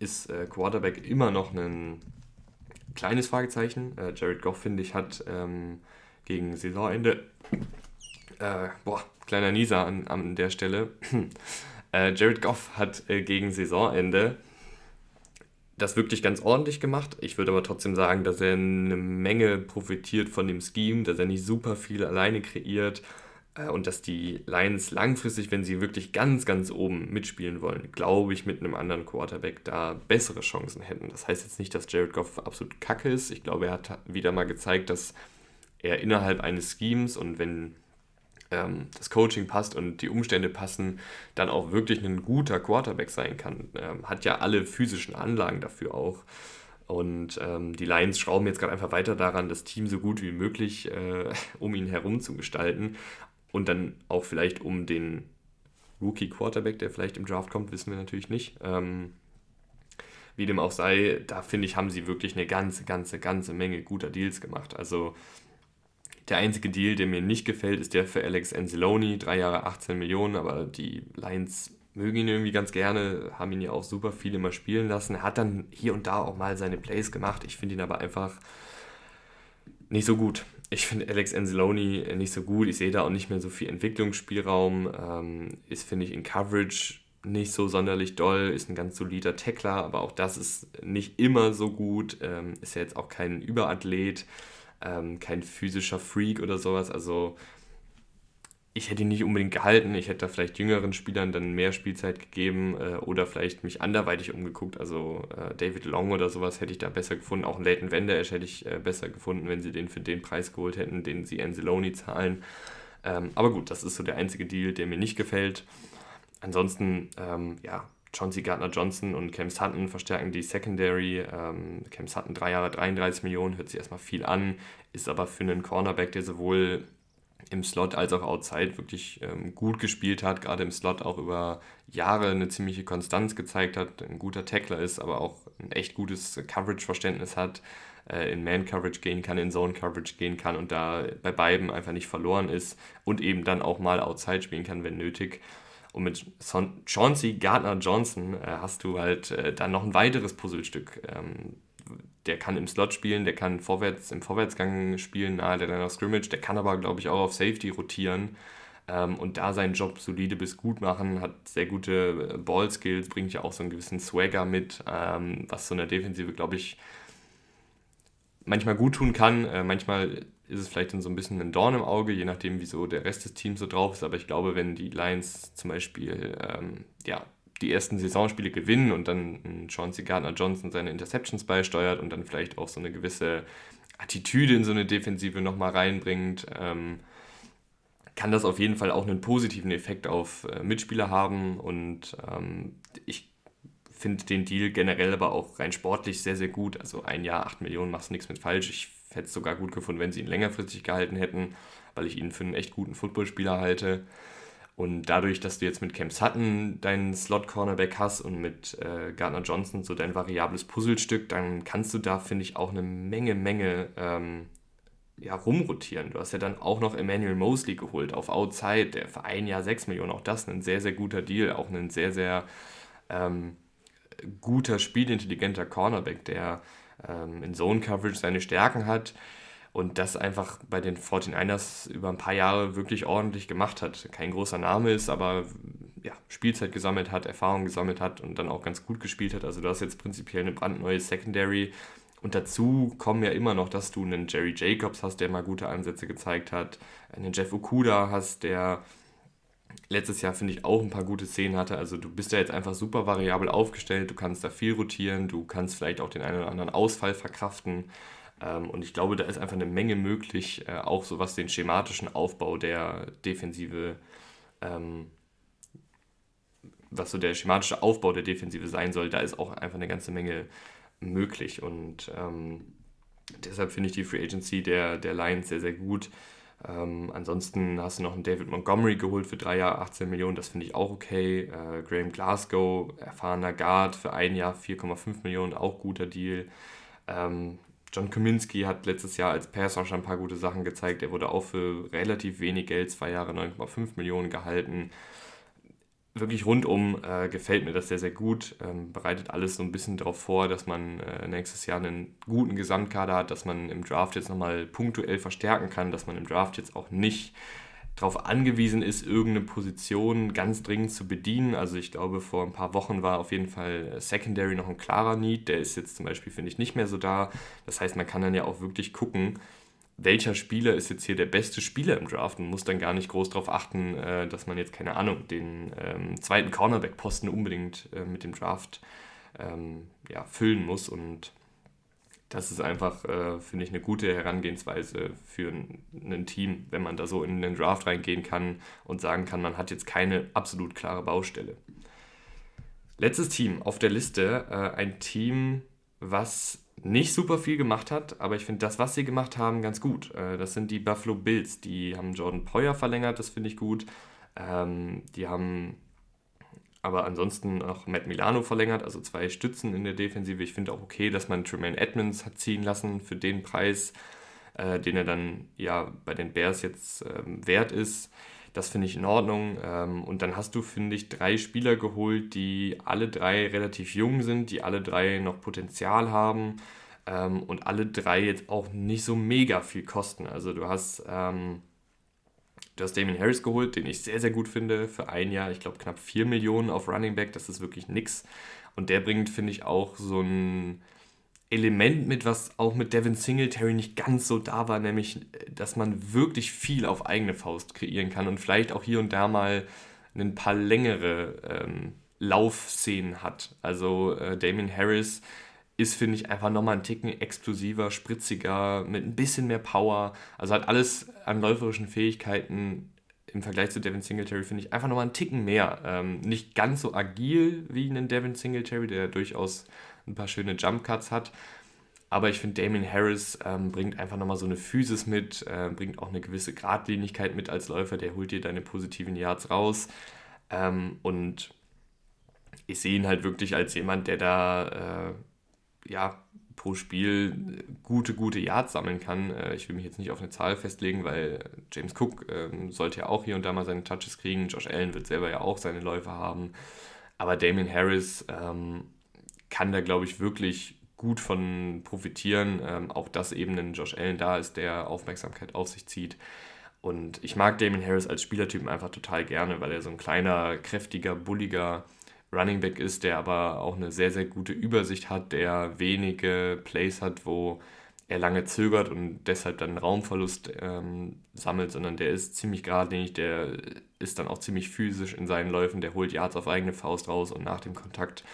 ist äh, Quarterback immer noch ein kleines Fragezeichen. Äh, Jared Goff, finde ich, hat ähm, gegen Saisonende, äh, boah, kleiner Nieser an, an der Stelle. Äh, Jared Goff hat gegen Saisonende das wirklich ganz ordentlich gemacht. Ich würde aber trotzdem sagen, dass er eine Menge profitiert von dem Scheme, dass er nicht super viel alleine kreiert äh, und dass die Lions langfristig, wenn sie wirklich ganz, ganz oben mitspielen wollen, glaube ich, mit einem anderen Quarterback da bessere Chancen hätten. Das heißt jetzt nicht, dass Jared Goff absolut kacke ist. Ich glaube, er hat wieder mal gezeigt, dass er innerhalb eines Schemes und wenn ähm, das Coaching passt und die Umstände passen, dann auch wirklich ein guter Quarterback sein kann. Ähm, hat ja alle physischen Anlagen dafür auch. Und ähm, die Lions schrauben jetzt gerade einfach weiter daran, das Team so gut wie möglich äh, um ihn herum zu gestalten. Und dann auch vielleicht um den Rookie-Quarterback, der vielleicht im Draft kommt, wissen wir natürlich nicht. Ähm, wie dem auch sei, da finde ich, haben sie wirklich eine ganze, ganze, ganze Menge guter Deals gemacht. Also der einzige Deal, der mir nicht gefällt, ist der für Alex Anzalone, drei Jahre 18 Millionen, aber die Lions mögen ihn irgendwie ganz gerne, haben ihn ja auch super viel immer spielen lassen. Er hat dann hier und da auch mal seine Plays gemacht. Ich finde ihn aber einfach nicht so gut. Ich finde Alex Anzalone nicht so gut. Ich sehe da auch nicht mehr so viel Entwicklungsspielraum. Ähm, ist, finde ich, in Coverage nicht so sonderlich doll, ist ein ganz solider Tackler, aber auch das ist nicht immer so gut. Ähm, ist ja jetzt auch kein Überathlet ähm, kein physischer Freak oder sowas. Also ich hätte ihn nicht unbedingt gehalten. Ich hätte da vielleicht jüngeren Spielern dann mehr Spielzeit gegeben äh, oder vielleicht mich anderweitig umgeguckt. Also äh, David Long oder sowas hätte ich da besser gefunden. Auch Leighton Wenderesch hätte ich äh, besser gefunden, wenn sie den für den Preis geholt hätten, den sie Anzalone zahlen. Ähm, aber gut, das ist so der einzige Deal, der mir nicht gefällt. Ansonsten, ähm, ja, Chauncey Gardner-Johnson und Cam Sutton verstärken die Secondary. Ähm, Cam Sutton drei Jahre 33 Millionen, hört sich erstmal viel an, ist aber für einen Cornerback, der sowohl im Slot als auch outside wirklich ähm, gut gespielt hat, gerade im Slot auch über Jahre eine ziemliche Konstanz gezeigt hat, ein guter Tackler ist, aber auch ein echt gutes Coverage-Verständnis hat, äh, in Man-Coverage gehen kann, in Zone-Coverage gehen kann und da bei beiden einfach nicht verloren ist und eben dann auch mal outside spielen kann, wenn nötig. Und mit Son Chauncey Gardner-Johnson äh, hast du halt äh, dann noch ein weiteres Puzzlestück. Ähm, der kann im Slot spielen, der kann vorwärts, im Vorwärtsgang spielen, nahe der Line of Scrimmage, der kann aber, glaube ich, auch auf Safety rotieren ähm, und da seinen Job solide bis gut machen, hat sehr gute äh, Ball-Skills, bringt ja auch so einen gewissen Swagger mit, ähm, was so eine Defensive, glaube ich, manchmal gut tun kann. Äh, manchmal ist es vielleicht dann so ein bisschen ein Dorn im Auge, je nachdem, wieso der Rest des Teams so drauf ist. Aber ich glaube, wenn die Lions zum Beispiel ähm, ja, die ersten Saisonspiele gewinnen und dann Chauncey Gardner-Johnson seine Interceptions beisteuert und dann vielleicht auch so eine gewisse Attitüde in so eine Defensive nochmal reinbringt, ähm, kann das auf jeden Fall auch einen positiven Effekt auf äh, Mitspieler haben. Und ähm, ich finde den Deal generell aber auch rein sportlich sehr, sehr gut. Also ein Jahr, 8 Millionen, machst nichts mit falsch. Ich hätte es sogar gut gefunden, wenn sie ihn längerfristig gehalten hätten, weil ich ihn für einen echt guten Footballspieler halte. Und dadurch, dass du jetzt mit Cam Sutton deinen Slot-Cornerback hast und mit äh, Gardner Johnson so dein variables Puzzlestück, dann kannst du da, finde ich, auch eine Menge, Menge ähm, ja, rumrotieren. Du hast ja dann auch noch Emmanuel Mosley geholt auf Outside, der für ein Jahr 6 Millionen. Auch das ein sehr, sehr guter Deal. Auch ein sehr, sehr ähm, guter, spielintelligenter Cornerback, der ähm, in Zone Coverage seine Stärken hat und das einfach bei den 49ers über ein paar Jahre wirklich ordentlich gemacht hat. Kein großer Name ist, aber ja, Spielzeit gesammelt hat, Erfahrung gesammelt hat und dann auch ganz gut gespielt hat. Also du hast jetzt prinzipiell eine brandneue Secondary. Und dazu kommen ja immer noch, dass du einen Jerry Jacobs hast, der mal gute Ansätze gezeigt hat, einen Jeff Okuda hast, der letztes Jahr, finde ich, auch ein paar gute Szenen hatte. Also du bist ja jetzt einfach super variabel aufgestellt, du kannst da viel rotieren, du kannst vielleicht auch den einen oder anderen Ausfall verkraften. Ähm, und ich glaube, da ist einfach eine Menge möglich, äh, auch so was den schematischen Aufbau der Defensive, ähm, was so der schematische Aufbau der Defensive sein soll, da ist auch einfach eine ganze Menge möglich. Und ähm, deshalb finde ich die Free Agency der, der Lions sehr, sehr gut. Ähm, ansonsten hast du noch einen David Montgomery geholt für drei Jahre 18 Millionen, das finde ich auch okay. Äh, Graham Glasgow, erfahrener Guard für ein Jahr 4,5 Millionen, auch guter Deal. Ähm, John Kaminski hat letztes Jahr als Passer schon ein paar gute Sachen gezeigt. Er wurde auch für relativ wenig Geld, zwei Jahre 9,5 Millionen gehalten. Wirklich rundum äh, gefällt mir das sehr, sehr gut. Ähm, bereitet alles so ein bisschen darauf vor, dass man äh, nächstes Jahr einen guten Gesamtkader hat, dass man im Draft jetzt nochmal punktuell verstärken kann, dass man im Draft jetzt auch nicht darauf angewiesen ist, irgendeine Position ganz dringend zu bedienen. Also ich glaube, vor ein paar Wochen war auf jeden Fall Secondary noch ein klarer Need. Der ist jetzt zum Beispiel, finde ich, nicht mehr so da. Das heißt, man kann dann ja auch wirklich gucken, welcher Spieler ist jetzt hier der beste Spieler im Draft und muss dann gar nicht groß darauf achten, äh, dass man jetzt, keine Ahnung, den ähm, zweiten Cornerback-Posten unbedingt äh, mit dem Draft ähm, ja, füllen muss. Und das ist einfach, äh, finde ich, eine gute Herangehensweise für ein, ein, Team, wenn man da so in den Draft reingehen kann und sagen kann, man hat jetzt keine absolut klare Baustelle. Letztes Team auf der Liste, äh, ein Team, was nicht super viel gemacht hat, aber ich finde das, was sie gemacht haben, ganz gut. Äh, das sind die Buffalo Bills. Die haben Jordan Poyer verlängert, das finde ich gut. Ähm, die haben aber ansonsten auch Matt Milano verlängert, also zwei Stützen in der Defensive. Ich finde auch okay, dass man Tremaine Edmonds hat ziehen lassen für den Preis, äh, den er dann ja bei den Bears jetzt ähm, wert ist. Das finde ich in Ordnung. Ähm, und dann hast du, finde ich, drei Spieler geholt, die alle drei relativ jung sind, die alle drei noch Potenzial haben ähm, und alle drei jetzt auch nicht so mega viel kosten. Also du hast ähm, Du hast Damien Harris geholt, den ich sehr, sehr gut finde für ein Jahr. Ich glaube, knapp 4 Millionen auf Running Back. Das ist wirklich nix. Und der bringt, finde ich, auch so ein Element mit, was auch mit Devin Singletary nicht ganz so da war, nämlich, dass man wirklich viel auf eigene Faust kreieren kann und vielleicht auch hier und da mal ein paar längere ähm, Laufszenen hat. Also äh, Damien Harris ist, finde ich, einfach nochmal ein Ticken explosiver, spritziger, mit ein bisschen mehr Power. Also hat alles an läuferischen Fähigkeiten im Vergleich zu Devin Singletary, finde ich, einfach nochmal einen Ticken mehr. Ähm, nicht ganz so agil wie ein Devin Singletary, der durchaus ein paar schöne Jump Cuts hat. Aber ich finde, Damien Harris ähm, bringt einfach nochmal so eine Physis mit, äh, bringt auch eine gewisse Gradlinigkeit mit als Läufer, der holt dir deine positiven Yards raus. Ähm, und ich sehe ihn halt wirklich als jemand, der da äh, ja, pro Spiel gute, gute Yards sammeln kann. Äh, ich will mich jetzt nicht auf eine Zahl festlegen, weil James Cook ähm, sollte ja auch hier und da mal seine Touches kriegen. Josh Allen wird selber ja auch seine Läufe haben. Aber Damien Harris ähm, kann da, glaube ich, wirklich gut von profitieren. Ähm, auch dass eben ein Josh Allen da ist, der Aufmerksamkeit auf sich zieht. Und ich mag Damien Harris als Spielertypen einfach total gerne, weil er so ein kleiner, kräftiger, bulliger Running Back ist, der aber auch eine sehr, sehr gute Übersicht hat, der wenige Plays hat, wo er lange zögert und deshalb dann Raumverlust ähm, sammelt, sondern der ist ziemlich geradlinig, der ist dann auch ziemlich physisch in seinen Läufen, der holt Yards auf eigene Faust raus und nach dem Kontakt.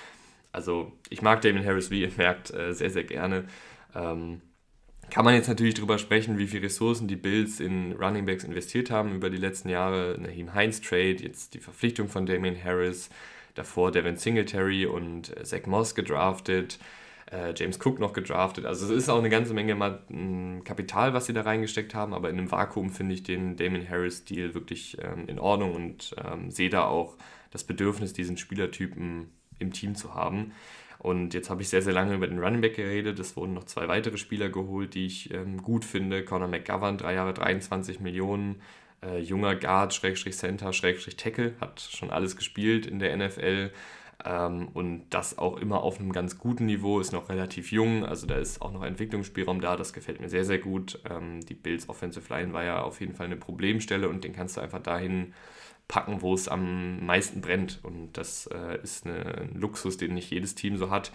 Also ich mag Damien Harris, wie ihr merkt, äh, sehr, sehr gerne. Ähm, kann man jetzt natürlich darüber sprechen, wie viele Ressourcen die Bills in Running Backs investiert haben über die letzten Jahre. Naheem Heinz Trade, jetzt die Verpflichtung von Damian Harris, davor Devin Singletary und äh, Zach Moss gedraftet, äh, James Cook noch gedraftet. Also es ist auch eine ganze Menge mal, m, Kapital, was sie da reingesteckt haben, aber in einem Vakuum finde ich den Damian Harris-Deal wirklich ähm, in Ordnung und ähm, sehe da auch das Bedürfnis, diesen Spielertypen im Team zu haben. Und jetzt habe ich sehr, sehr lange über den Running Back geredet. Es wurden noch zwei weitere Spieler geholt, die ich ähm, gut finde. Conor McGovern, drei Jahre 23 Millionen. Äh, junger Guard, Schrägstrich Center, Schrägstrich Tackle, hat schon alles gespielt in der NFL. Ähm, und das auch immer auf einem ganz guten Niveau, ist noch relativ jung, also da ist auch noch Entwicklungsspielraum da, das gefällt mir sehr, sehr gut. Ähm, die Bills Offensive Line war ja auf jeden Fall eine Problemstelle und den kannst du einfach dahin packen, wo es am meisten brennt. Und das äh, ist eine, ein Luxus, den nicht jedes Team so hat.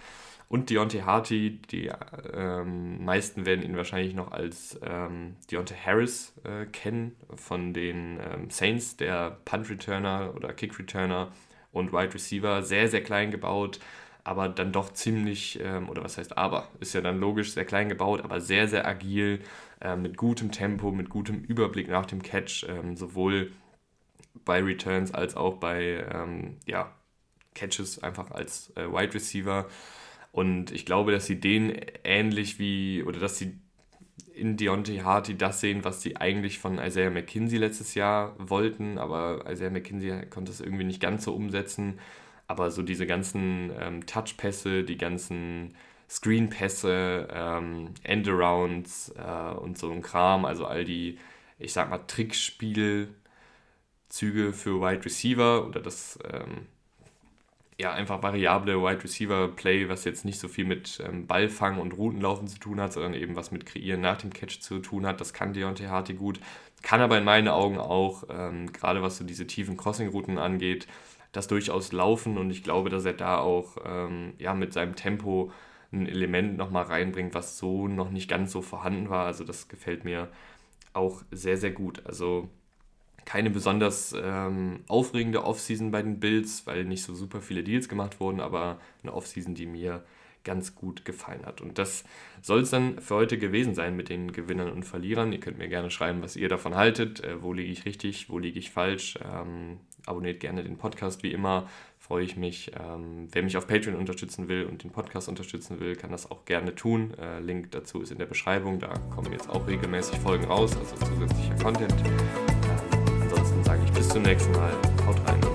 Und Deontay Harty, die ähm, meisten werden ihn wahrscheinlich noch als ähm, Deontay Harris äh, kennen von den ähm, Saints, der Punt Returner oder Kick Returner und Wide Receiver, sehr, sehr klein gebaut, aber dann doch ziemlich, ähm, oder was heißt aber, ist ja dann logisch, sehr klein gebaut, aber sehr, sehr agil, äh, mit gutem Tempo, mit gutem Überblick nach dem Catch, ähm, sowohl bei Returns als auch bei ähm, ja, Catches einfach als äh, Wide Receiver. Und ich glaube, dass sie den ähnlich wie, oder dass sie in Deontay Harty das sehen, was sie eigentlich von Isaiah McKinsey letztes Jahr wollten, aber Isaiah McKinsey konnte es irgendwie nicht ganz so umsetzen. Aber so diese ganzen ähm, Touch-Pässe, die ganzen Screen-Pässe, ähm, Endarounds äh, und so ein Kram, also all die, ich sag mal, Trickspiel, Züge für Wide Receiver oder das ähm, ja einfach variable Wide Receiver Play, was jetzt nicht so viel mit ähm, Ballfang und Routenlaufen zu tun hat, sondern eben was mit Kreieren nach dem Catch zu tun hat. Das kann Deontay Harty gut, kann aber in meinen Augen auch, ähm, gerade was so diese tiefen Crossing-Routen angeht, das durchaus laufen und ich glaube, dass er da auch ähm, ja, mit seinem Tempo ein Element nochmal reinbringt, was so noch nicht ganz so vorhanden war. Also das gefällt mir auch sehr, sehr gut. Also keine besonders ähm, aufregende Offseason bei den Bills, weil nicht so super viele Deals gemacht wurden, aber eine Offseason, die mir ganz gut gefallen hat. Und das soll es dann für heute gewesen sein mit den Gewinnern und Verlierern. Ihr könnt mir gerne schreiben, was ihr davon haltet. Äh, wo liege ich richtig, wo liege ich falsch. Ähm, abonniert gerne den Podcast wie immer. Freue ich mich. Ähm, wer mich auf Patreon unterstützen will und den Podcast unterstützen will, kann das auch gerne tun. Äh, Link dazu ist in der Beschreibung. Da kommen jetzt auch regelmäßig Folgen raus, also zusätzlicher Content. Bis zum nächsten Mal. Haut rein.